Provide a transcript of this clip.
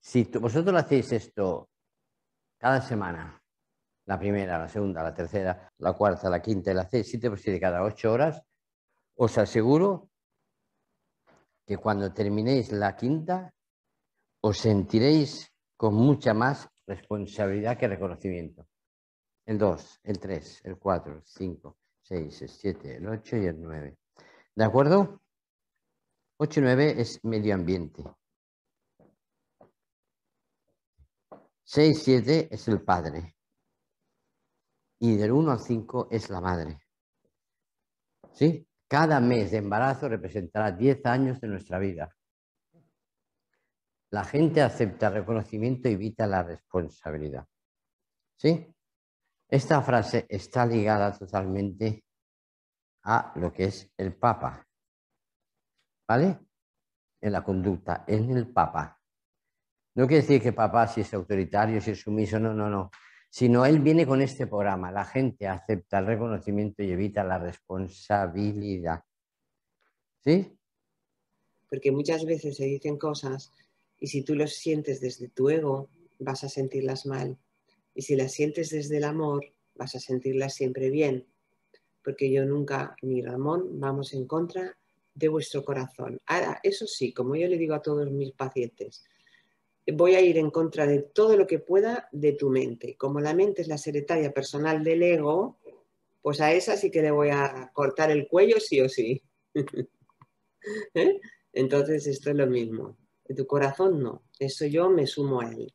Si vosotros hacéis esto cada semana, la primera, la segunda, la tercera, la cuarta, la quinta y la hacéis siete por siete cada ocho horas, os aseguro que cuando terminéis la quinta os sentiréis con mucha más responsabilidad que reconocimiento. El 2, el 3, el 4, el 5, 6, el 7, el 8 y el 9. ¿De acuerdo? 8 y 9 es medio ambiente. 6, 7 es el padre. Y del 1 al 5 es la madre. ¿Sí? Cada mes de embarazo representará 10 años de nuestra vida. La gente acepta reconocimiento y evita la responsabilidad. ¿Sí? Esta frase está ligada totalmente a lo que es el Papa. ¿Vale? En la conducta, en el Papa. No quiere decir que papá si es autoritario, si es sumiso, no, no, no. Sino él viene con este programa. La gente acepta el reconocimiento y evita la responsabilidad. ¿Sí? Porque muchas veces se dicen cosas y si tú los sientes desde tu ego, vas a sentirlas mal. Y si las sientes desde el amor, vas a sentirlas siempre bien. Porque yo nunca, ni Ramón, vamos en contra de vuestro corazón. Ahora, eso sí, como yo le digo a todos mis pacientes, voy a ir en contra de todo lo que pueda de tu mente. Como la mente es la secretaria personal del ego, pues a esa sí que le voy a cortar el cuello sí o sí. ¿Eh? Entonces esto es lo mismo. De tu corazón no. Eso yo me sumo a él.